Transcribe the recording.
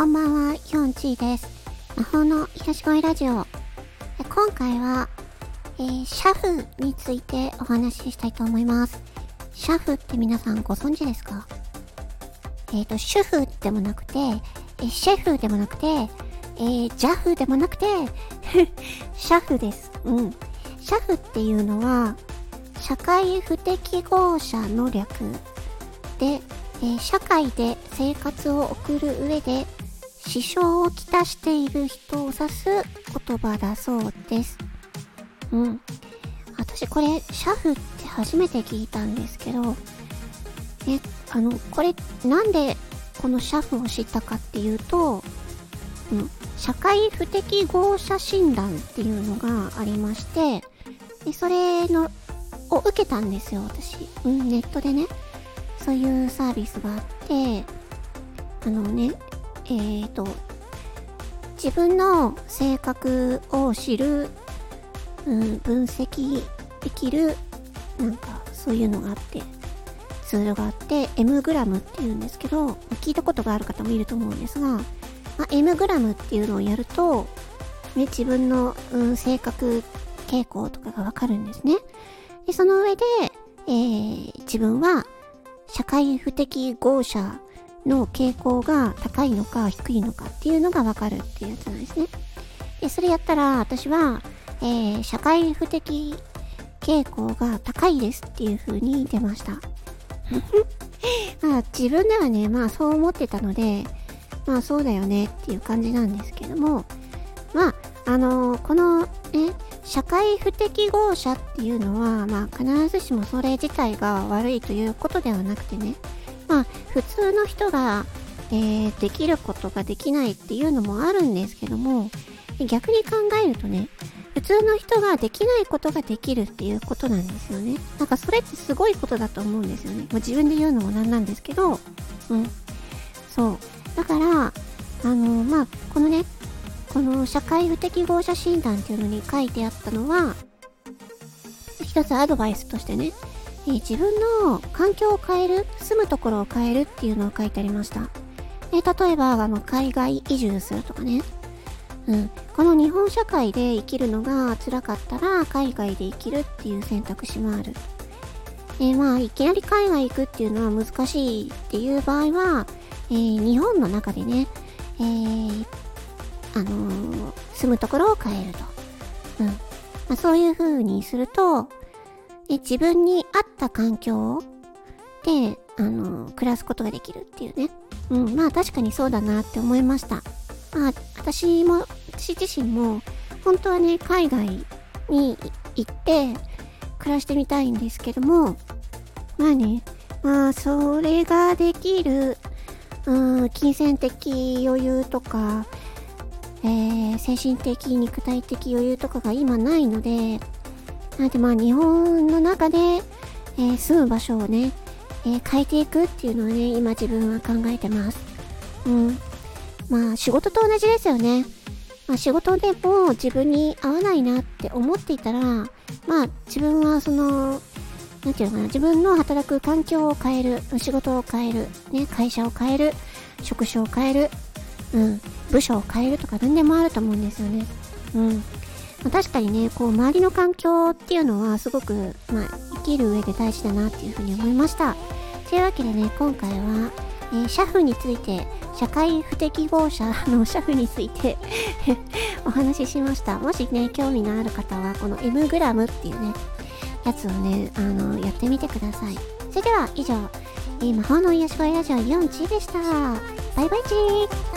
こんばんは、ヨンチーです。魔法の癒し声ラジオ。今回は、えー、シャフについてお話ししたいと思います。シャフって皆さんご存知ですか？えっ、ー、と、主婦でもなくて、えシェフでもなくて、えー、ジャフでもなくて、シャフです。うん。シャフっていうのは、社会不適合者の略で、えー、社会で生活を送る上で支障をきたしている人を指す言葉だそうです。うん。私これ、シャフって初めて聞いたんですけど、え、あの、これ、なんでこのシャフを知ったかっていうと、うん、社会不適合者診断っていうのがありまして、でそれの、を受けたんですよ、私。うん、ネットでね。そういうサービスがあって、あのね、えーと、自分の性格を知る、うん、分析できる、なんかそういうのがあって、ツールがあって、M グラムっていうんですけど、聞いたことがある方もいると思うんですが、まあ、M グラムっていうのをやると、ね、自分の、うん、性格傾向とかがわかるんですね。で、その上で、えー、自分は社会不適合者の傾向が高いのか低いのかっていうのがわかるっていうやつなんですね。で、それやったら私は、えー、社会不適傾向が高いですっていう風に出ました。まあ自分ではね、まあそう思ってたので、まあそうだよねっていう感じなんですけども、まあ、あのー、このね、社会不適合者っていうのは、まあ、必ずしもそれ自体が悪いということではなくてね、まあ、普通の人が、えー、できることができないっていうのもあるんですけども、逆に考えるとね、普通の人ができないことができるっていうことなんですよね。なんかそれってすごいことだと思うんですよね。まあ、自分で言うのもなんなんですけど、うん。そう。だから、あのまあ、このね、この社会不適合者診断っていうのに書いてあったのは、一つアドバイスとしてね、えー、自分の環境を変える、住むところを変えるっていうのを書いてありました。えー、例えば、あの、海外移住するとかね。うん。この日本社会で生きるのが辛かったら、海外で生きるっていう選択肢もある。えー、まあ、いきなり海外行くっていうのは難しいっていう場合は、え、日本の中でね、え、あの、住むところを変えると。うん。まあ、そういう風にすると、え自分に合った環境で、あの、暮らすことができるっていうね。うん、まあ確かにそうだなって思いました。まあ、私も、私自身も、本当はね、海外に行って、暮らしてみたいんですけども、まあね、まあ、それができる、うん、金銭的余裕とか、えー、精神的、肉体的余裕とかが今ないので、なのでまあ日本の中で、えー、住む場所をね、えー、変えていくっていうのをね、今自分は考えてます。うん。まあ仕事と同じですよね。まあ仕事でも自分に合わないなって思っていたら、まあ自分はその、なんていうのかな、自分の働く環境を変える、仕事を変える、ね、会社を変える、職種を変える、うん、部署を変えるとか何でもあると思うんですよね。うん。ま、確かにね、こう、周りの環境っていうのはすごく、まあ、生きる上で大事だなっていうふうに思いました。というわけでね、今回は、えー、シャフについて、社会不適合者 のシャフについて お話ししました。もしね、興味のある方は、この M グラムっていうね、やつをね、あの、やってみてください。それでは、以上、えー、魔法の癒し声ラジオ4チでした。バイバイチー